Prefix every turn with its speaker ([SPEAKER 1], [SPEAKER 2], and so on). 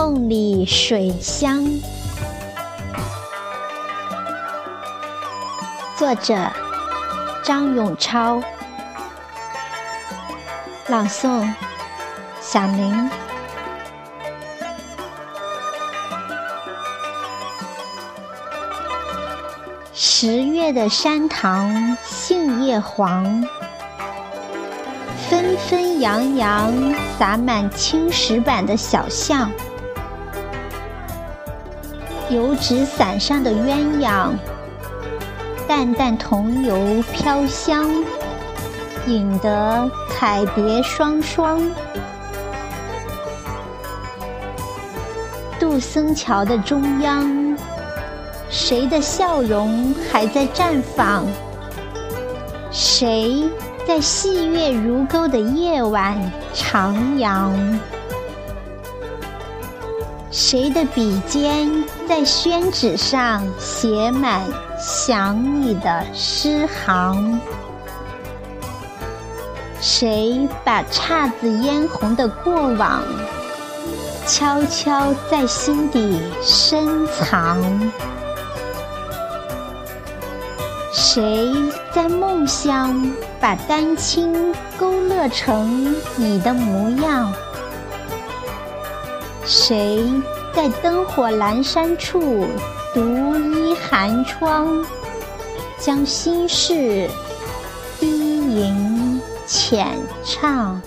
[SPEAKER 1] 梦里水乡。作者：张永超。朗诵：小林。十月的山塘杏叶黄，纷纷扬扬洒满青石板的小巷。油纸伞上的鸳鸯，淡淡桐油飘香，引得彩蝶双双。杜森桥的中央。谁的笑容还在绽放？谁在细月如钩的夜晚徜徉？谁的笔尖在宣纸上写满想你的诗行？谁把姹紫嫣红的过往悄悄在心底深藏？谁在梦乡把丹青勾勒成你的模样？谁在灯火阑珊处独倚寒窗，将心事低吟浅唱？